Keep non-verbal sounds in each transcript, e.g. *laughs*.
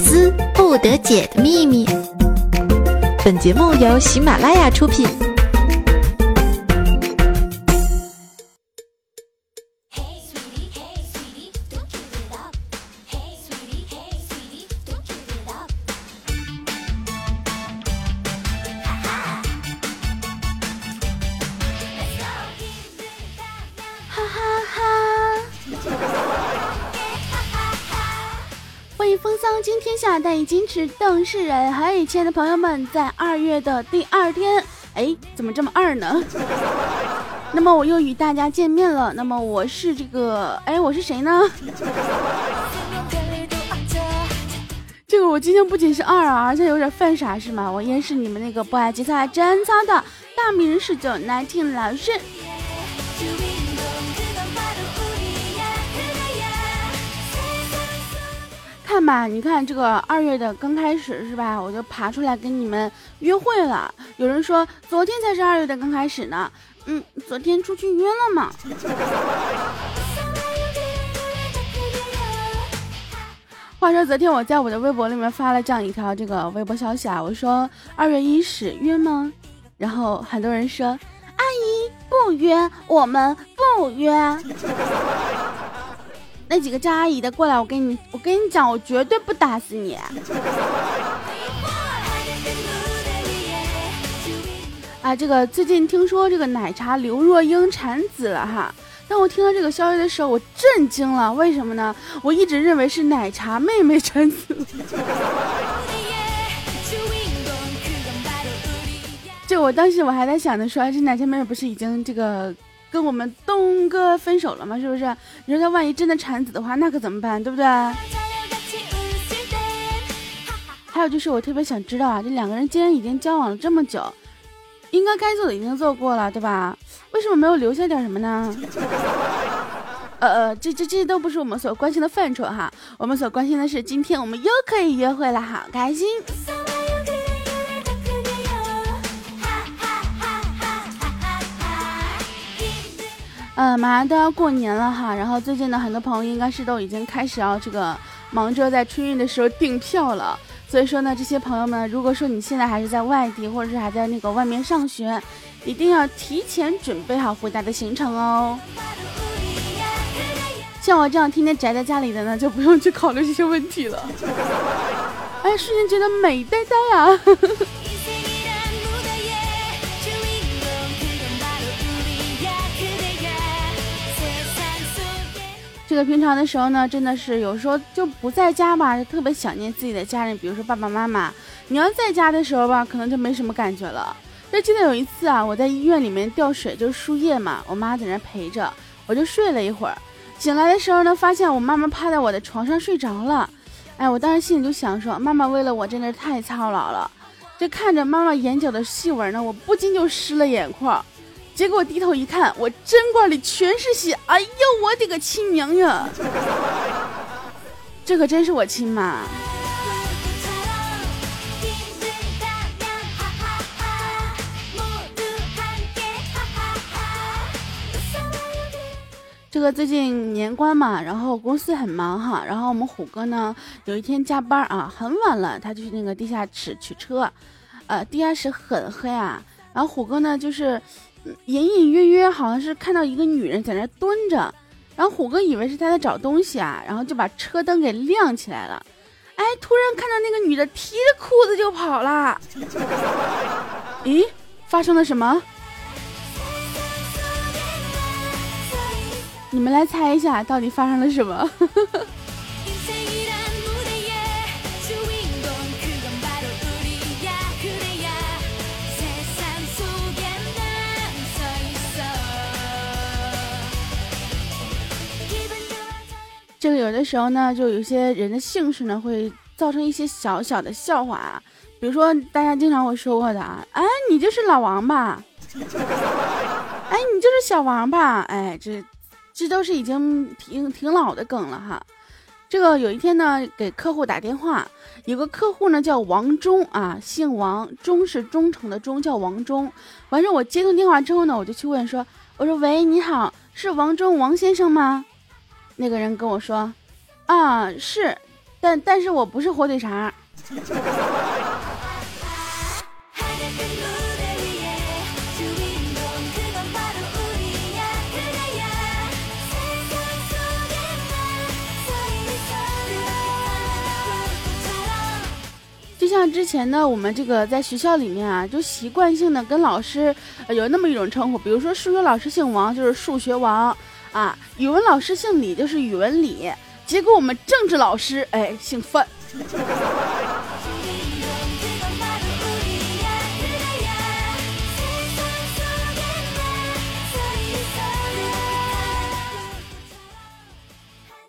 思不得解的秘密。本节目由喜马拉雅出品。矜持邓世仁。嘿，亲爱的朋友们，在二月的第二天，哎，怎么这么二呢？*laughs* 那么我又与大家见面了。那么我是这个，哎，我是谁呢？*laughs* 这个我今天不仅是二啊，而且有点犯傻是吗？我依然是你们那个不爱节操真操的大名十九 nineteen 老师。看吧，你看这个二月的刚开始是吧？我就爬出来跟你们约会了。有人说昨天才是二月的刚开始呢，嗯，昨天出去约了嘛。*laughs* 话说昨天我在我的微博里面发了这样一条这个微博消息啊，我说二月一始约吗？然后很多人说阿姨不约，我们不约。那几个叫阿姨的过来，我跟你，我跟你讲，我绝对不打死你。*laughs* 啊，这个最近听说这个奶茶刘若英产子了哈。当我听到这个消息的时候，我震惊了。为什么呢？我一直认为是奶茶妹妹产子。*laughs* 就我当时我还在想着说，这奶茶妹妹不是已经这个。跟我们东哥分手了吗？是不是？你说他万一真的产子的话，那可怎么办？对不对？还有就是，我特别想知道啊，这两个人既然已经交往了这么久，应该该做的已经做过了，对吧？为什么没有留下点什么呢？呃呃，这这这都不是我们所关心的范畴哈。我们所关心的是，今天我们又可以约会了，好开心。嗯，马上都要过年了哈，然后最近呢，很多朋友应该是都已经开始要这个忙着在春运的时候订票了。所以说呢，这些朋友们，如果说你现在还是在外地，或者是还在那个外面上学，一定要提前准备好回家的行程哦。像我这样天天宅在家里的呢，就不用去考虑这些问题了。哎，瞬间觉得美呆呆啊！这个平常的时候呢，真的是有时候就不在家吧，就特别想念自己的家人，比如说爸爸妈妈。你要在家的时候吧，可能就没什么感觉了。就记得有一次啊，我在医院里面吊水，就是输液嘛，我妈在那陪着，我就睡了一会儿。醒来的时候呢，发现我妈妈趴在我的床上睡着了。哎，我当时心里就想说，妈妈为了我真的是太操劳了。就看着妈妈眼角的细纹呢，我不禁就湿了眼眶。结果低头一看，我针管里全是血！哎呦，我的个亲娘呀！*laughs* 这可真是我亲妈。这个最近年关嘛，然后公司很忙哈，然后我们虎哥呢，有一天加班啊，很晚了，他就去那个地下室取车，呃，地下室很黑啊，然后虎哥呢就是。隐隐约约好像是看到一个女人在那蹲着，然后虎哥以为是他在找东西啊，然后就把车灯给亮起来了。哎，突然看到那个女的提着裤子就跑了。咦，发生了什么？你们来猜一下，到底发生了什么？这个有的时候呢，就有些人的姓氏呢，会造成一些小小的笑话啊。比如说，大家经常会说我的啊，哎，你就是老王吧？哎，你就是小王吧？哎，这这都是已经挺挺老的梗了哈。这个有一天呢，给客户打电话，有个客户呢叫王忠啊，姓王，忠是忠诚的忠，叫王忠。完事我接通电话之后呢，我就去问说，我说喂，你好，是王忠王先生吗？那个人跟我说：“啊，是，但但是我不是火腿肠。就像之前呢，我们这个在学校里面啊，就习惯性的跟老师有那么一种称呼，比如说数学老师姓王，就是数学王啊；语文老师姓李，就是语文李。结果我们政治老师哎姓范。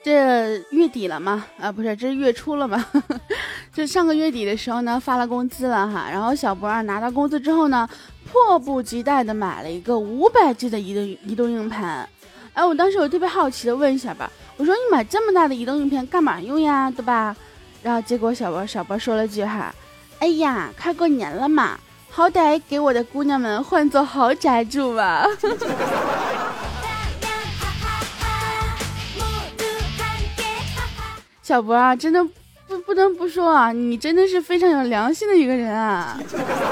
这月底了吗？啊，不是，这是月初了吗？*laughs* 就上个月底的时候呢，发了工资了哈。然后小博啊拿到工资之后呢，迫不及待的买了一个五百 G 的移动移动硬盘。哎，我当时我特别好奇的问一下吧，我说你买这么大的移动硬盘干嘛用呀？对吧？然后结果小博小博说了句哈，哎呀，快过年了嘛，好歹给我的姑娘们换座豪宅住吧。*laughs* 小博啊，真的不不能不说啊，你真的是非常有良心的一个人啊！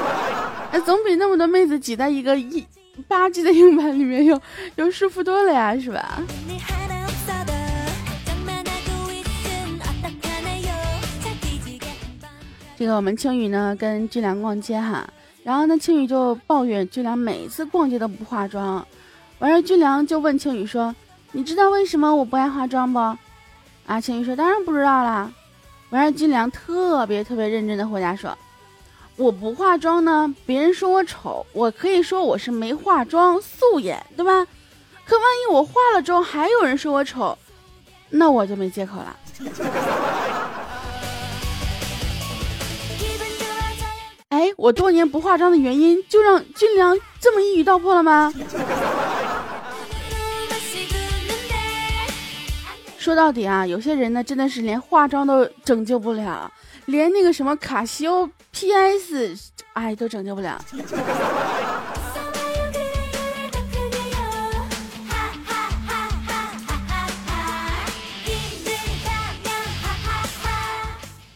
*laughs* 哎，总比那么多妹子挤在一个一八 G 的硬盘里面有有舒服多了呀，是吧？这个我们青雨呢跟俊良逛街哈，然后呢青雨就抱怨俊良每一次逛街都不化妆，完事俊良就问青雨说：“你知道为什么我不爱化妆不？”啊，青雨说：“当然不知道啦。”完事，俊良特别特别认真的回答说：“我不化妆呢，别人说我丑，我可以说我是没化妆，素颜，对吧？可万一我化了妆，还有人说我丑，那我就没借口了。哎，我多年不化妆的原因，就让军良这么一语道破了吗？”说到底啊，有些人呢真的是连化妆都拯救不了，连那个什么卡西欧 PS，哎，都拯救不了。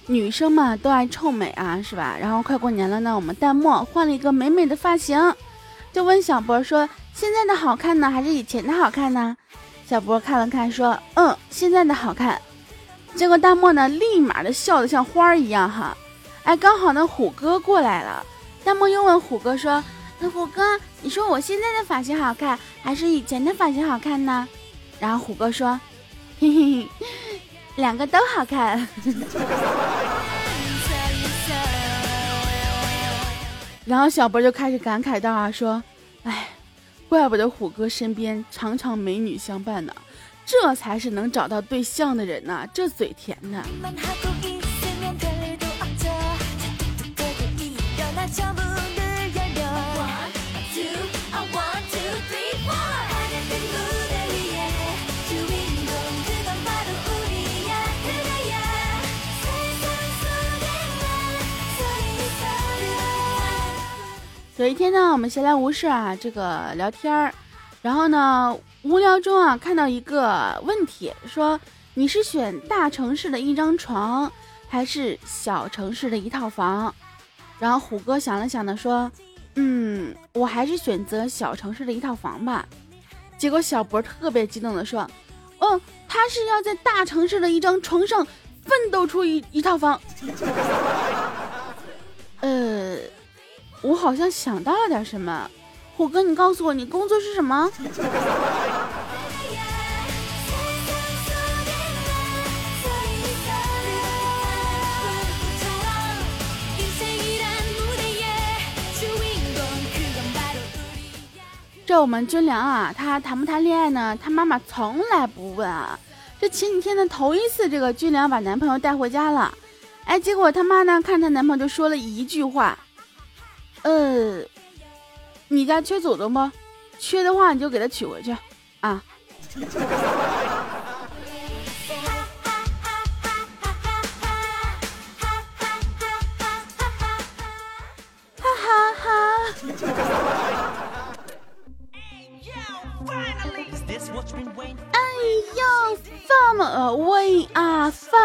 女生嘛都爱臭美啊，是吧？然后快过年了呢，我们淡漠换了一个美美的发型，就问小博说：“现在的好看呢，还是以前的好看呢？”小波看了看，说：“嗯，现在的好看。”结果大漠呢，立马的笑得像花儿一样哈。哎，刚好呢，虎哥过来了。大漠又问虎哥说：“那虎哥，你说我现在的发型好看，还是以前的发型好看呢？”然后虎哥说：“嘿嘿，两个都好看。*laughs* ”然后小波就开始感慨道啊，说：“哎。”怪不得虎哥身边常常美女相伴呢，这才是能找到对象的人呐，这嘴甜呢。有一天呢，我们闲来无事啊，这个聊天儿，然后呢，无聊中啊，看到一个问题，说你是选大城市的一张床，还是小城市的一套房？然后虎哥想了想的，说，嗯，我还是选择小城市的一套房吧。结果小博特别激动的说，哦，他是要在大城市的一张床上奋斗出一一套房。呃。我好像想到了点什么，虎哥，你告诉我，你工作是什么？这我们军良啊，他谈不谈恋爱呢？他妈妈从来不问啊。这前几天的头一次，这个军良把男朋友带回家了，哎，结果他妈呢，看他男朋友就说了一句话。呃，你家缺祖宗不？缺的话你就给他娶回去啊！哈哈哈！哎呦，这么 we are f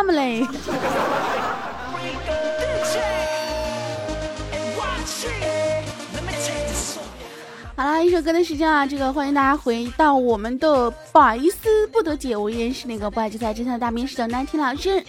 好啦，一首歌的时间啊，这个欢迎大家回到我们的百思不得解，我依然是那个不爱吃菜真相的大名师的南听老师。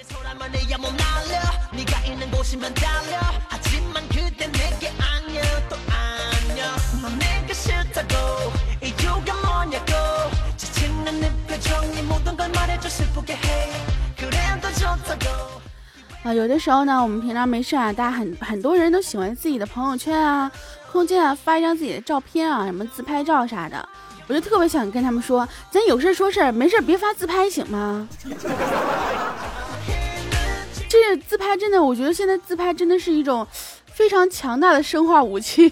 啊，有的时候呢，我们平常没事啊，大家很很多人都喜欢自己的朋友圈啊。空间啊，发一张自己的照片啊，什么自拍照啥的，我就特别想跟他们说，咱有事说事，没事别发自拍行吗？*laughs* 这自拍真的，我觉得现在自拍真的是一种非常强大的生化武器。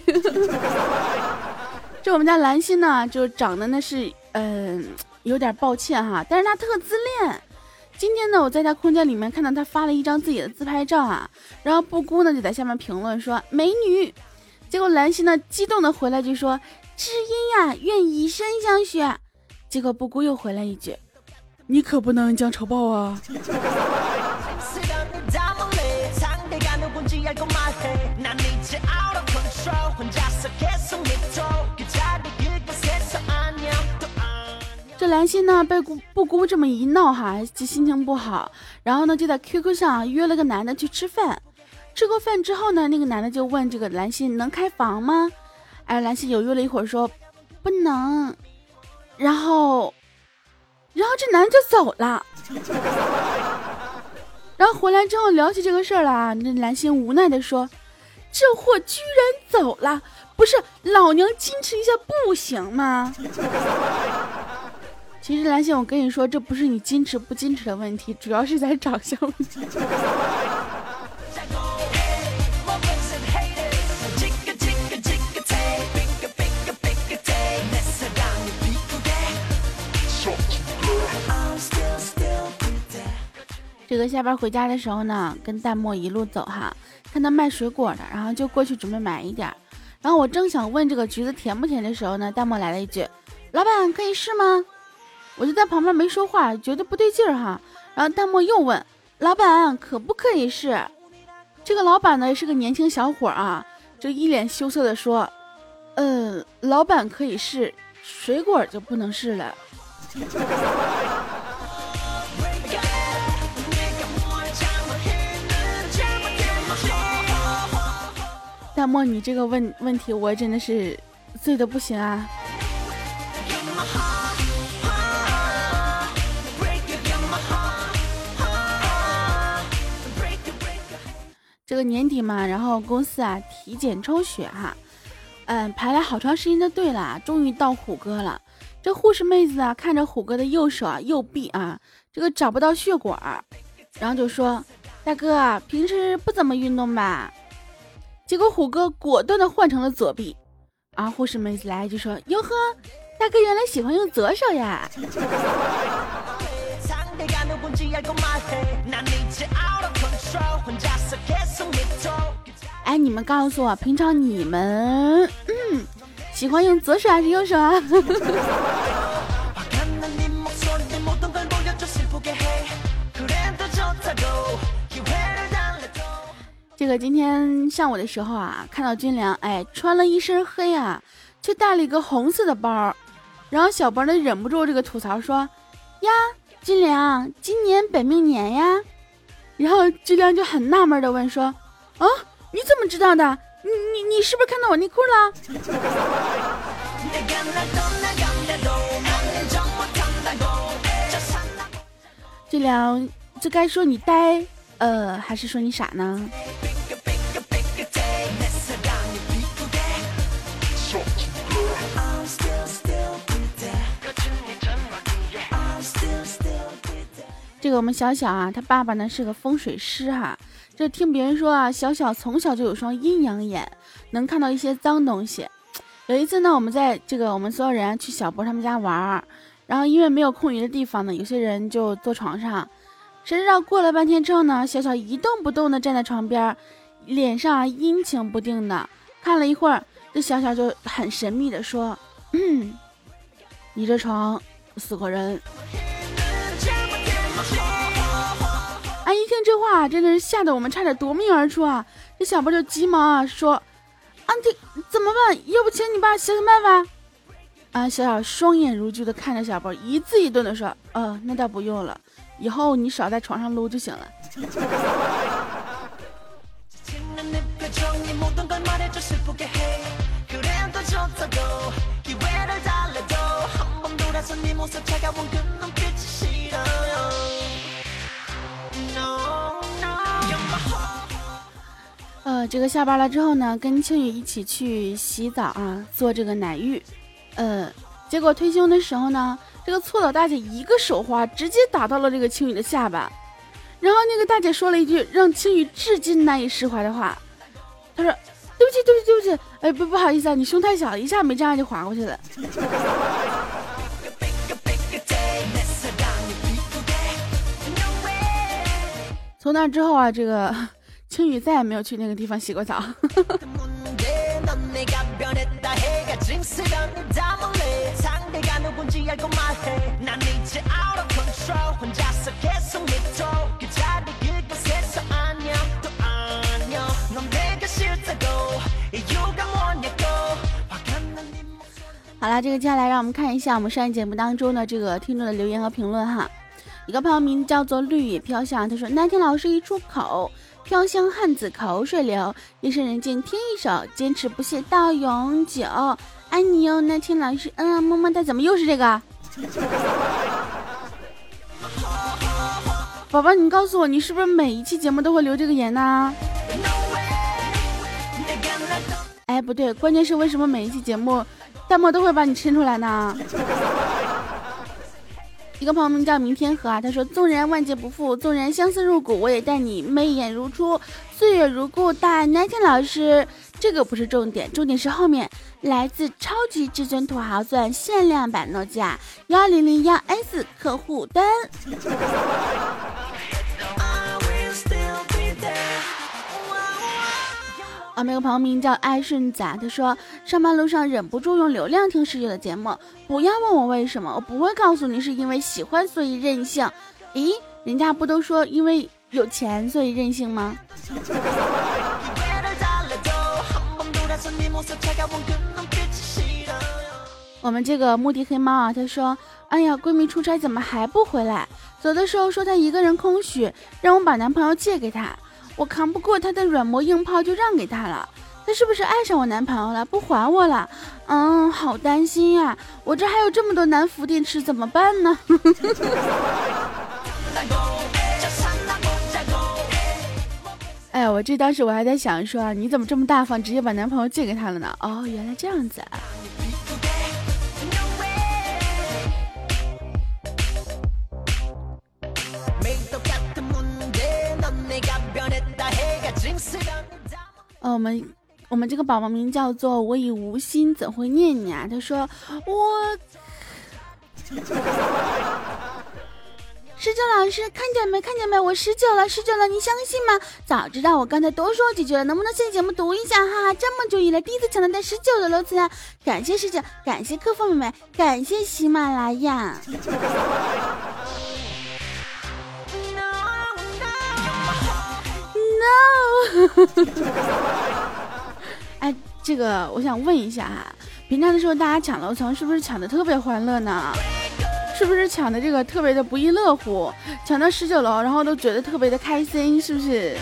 *laughs* 这我们家兰心呢，就长得那是，嗯，有点抱歉哈，但是她特自恋。今天呢，我在他空间里面看到他发了一张自己的自拍照啊，然后布姑呢就在下面评论说美女。结果兰心呢，激动的回来就说：“知音呀，愿以身相许。”结果布谷又回来一句：“你可不能将仇报啊！” *laughs* 这兰心呢，被姑布姑这么一闹哈，就心情不好，然后呢，就在 QQ 上约了个男的去吃饭。吃过饭之后呢，那个男的就问这个兰心能开房吗？哎，兰心犹豫了一会儿说不能。然后，然后这男的就走了。*laughs* 然后回来之后聊起这个事儿了，那兰心无奈的说：“这货居然走了，不是老娘矜持一下不行吗？”其实兰心，我跟你说，这不是你矜持不矜持的问题，主要是在长相问题。这个下班回家的时候呢，跟淡漠一路走哈，看到卖水果的，然后就过去准备买一点。然后我正想问这个橘子甜不甜的时候呢，淡漠来了一句：“老板可以试吗？”我就在旁边没说话，觉得不对劲儿哈。然后弹幕又问：“老板可不可以试？”这个老板呢是个年轻小伙啊，就一脸羞涩的说：“嗯，老板可以试，水果就不能试了。”弹幕，你这个问问题，我真的是醉的不行啊！这个年底嘛，然后公司啊体检抽血哈，嗯，排了好长时间的队啦，终于到虎哥了。这护士妹子啊，看着虎哥的右手啊、右臂啊，这个找不到血管，然后就说：“大哥，平时不怎么运动吧？”结果虎哥果断的换成了左臂，啊！护士妹子来一句说：“哟呵，大哥原来喜欢用左手呀！” *laughs* 哎，你们告诉我，平常你们嗯喜欢用左手还是右手啊？*laughs* 这个今天上午的时候啊，看到军良，哎，穿了一身黑啊，却带了一个红色的包，然后小包呢忍不住这个吐槽说：“呀，军良，今年本命年呀。”然后巨良就很纳闷的问说：“啊，你怎么知道的？你你你是不是看到我内裤了？”巨良，这该说你呆，呃，还是说你傻呢？这个我们小小啊，他爸爸呢是个风水师哈。这听别人说啊，小小从小就有双阴阳眼，能看到一些脏东西。有一次呢，我们在这个我们所有人去小波他们家玩儿，然后因为没有空余的地方呢，有些人就坐床上。谁知道过了半天之后呢，小小一动不动的站在床边，脸上阴晴不定的。看了一会儿，这小小就很神秘的说：“嗯，你这床死过人。”哎，一听这话真的是吓得我们差点夺命而出啊！这小波就急忙啊说：“啊，这怎么办？要不请你爸想想办法？”啊，小小双眼如炬的看着小波，一字一顿的说：“呃，那倒不用了，以后你少在床上撸就行了。*laughs* ”呃，这个下班了之后呢，跟青雨一起去洗澡啊，做这个奶浴。呃，结果退休的时候呢，这个搓澡大姐一个手滑，直接打到了这个青雨的下巴。然后那个大姐说了一句让青雨至今难以释怀的话，她说：“对不起，对不起，对不起，哎，不不好意思啊，你胸太小了，一下没站上就滑过去了。”从那之后啊，这个青雨再也没有去那个地方洗过澡。好了，这个接下来让我们看一下我们上一节目当中的这个听众的留言和评论哈。一个朋友名叫做绿野飘香，他说：“那天老师一出口，飘香汉子口水流，夜深人静听一首，坚持不懈到永久，爱你哟。”那天老师，嗯，么么哒，怎么又是这个？*laughs* 宝宝，你告诉我，你是不是每一期节目都会留这个言呢？哎，不对，关键是为什么每一期节目弹幕都会把你抻出来呢？一个朋友名叫明天和啊，他说：“纵然万劫不复，纵然相思入骨，我也待你眉眼如初，岁月如故。”大 Nike 老师，这个不是重点，重点是后面来自超级至尊土豪钻限量版诺基亚幺零零幺 S 客户端。啊，那个朋友名叫爱顺仔，他说上班路上忍不住用流量听室友的节目，不要问我为什么，我不会告诉你是因为喜欢所以任性。咦，人家不都说因为有钱所以任性吗？*laughs* 我们这个目的黑猫啊，他说，哎呀，闺蜜出差怎么还不回来？走的时候说她一个人空虚，让我把男朋友借给她。我扛不过他的软磨硬泡，就让给他了。他是不是爱上我男朋友了，不还我了？嗯，好担心呀！我这还有这么多南孚电池，怎么办呢？*laughs* 哎，我这当时我还在想说，你怎么这么大方，直接把男朋友借给他了呢？哦，原来这样子啊。我们我们这个宝宝名叫做我已无心怎会念你啊？他说我十九老师看见没？看见没？我十九了，十九了，你相信吗？早知道我刚才多说几句了，能不能下节目读一下哈？这么久以来第一次抢到带十九的楼层，感谢十九，感谢客服妹妹，感谢喜马拉雅。*laughs* 哎，这个我想问一下哈，平常的时候大家抢楼层是不是抢的特别欢乐呢？是不是抢的这个特别的不亦乐乎？抢到十九楼，然后都觉得特别的开心，是不是？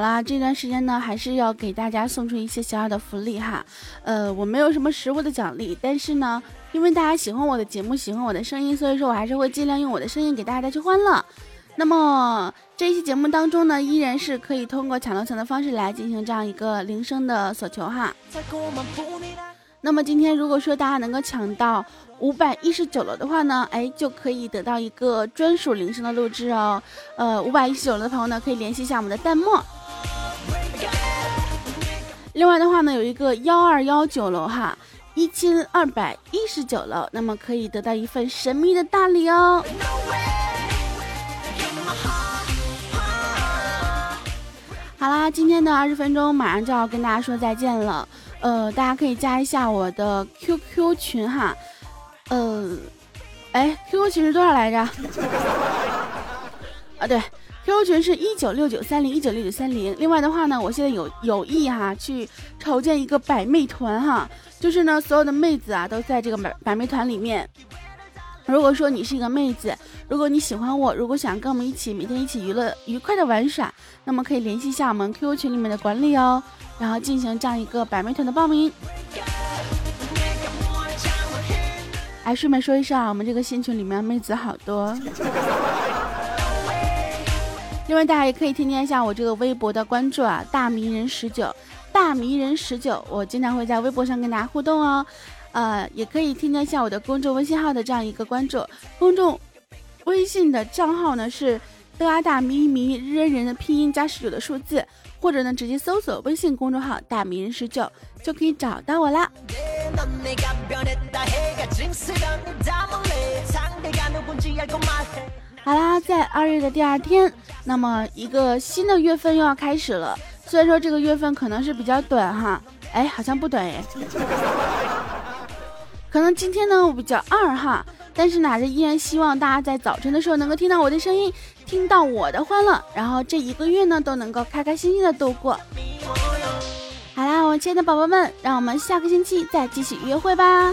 好啦，这段时间呢，还是要给大家送出一些小小的福利哈。呃，我没有什么实物的奖励，但是呢，因为大家喜欢我的节目，喜欢我的声音，所以说我还是会尽量用我的声音给大家带去欢乐。那么这一期节目当中呢，依然是可以通过抢楼层的方式来进行这样一个铃声的索求哈。那么今天如果说大家能够抢到。五百一十九楼的话呢，哎，就可以得到一个专属铃声的录制哦。呃，五百一十九楼的朋友呢，可以联系一下我们的弹幕。另外的话呢，有一个幺二幺九楼哈，一千二百一十九楼，那么可以得到一份神秘的大礼哦。好啦，今天的二十分钟马上就要跟大家说再见了。呃，大家可以加一下我的 QQ 群哈。呃，哎，QQ 群是多少来着？啊，对，QQ 群是一九六九三零一九六九三零。另外的话呢，我现在有有意哈去筹建一个百媚团哈，就是呢所有的妹子啊都在这个百百媚团里面。如果说你是一个妹子，如果你喜欢我，如果想跟我们一起每天一起娱乐愉快的玩耍，那么可以联系一下我们 QQ 群里面的管理哦，然后进行这样一个百媚团的报名。哎，顺便说一声啊，我们这个新群里面妹子好多。另外，大家也可以添加一下我这个微博的关注啊，大迷人十九，大迷人十九，我经常会在微博上跟大家互动哦。呃，也可以添加一下我的公众微信号的这样一个关注，公众微信的账号呢是德阿大迷迷人人的拼音加十九的数字，或者呢直接搜索微信公众号大迷人十九就可以找到我啦。好啦，在二月的第二天，那么一个新的月份又要开始了。虽然说这个月份可能是比较短哈，哎，好像不短哎。*laughs* 可能今天呢我比较二哈，但是呢还是，依然希望大家在早晨的时候能够听到我的声音，听到我的欢乐，然后这一个月呢都能够开开心心的度过。好啦，我亲爱的宝宝们，让我们下个星期再继续约会吧。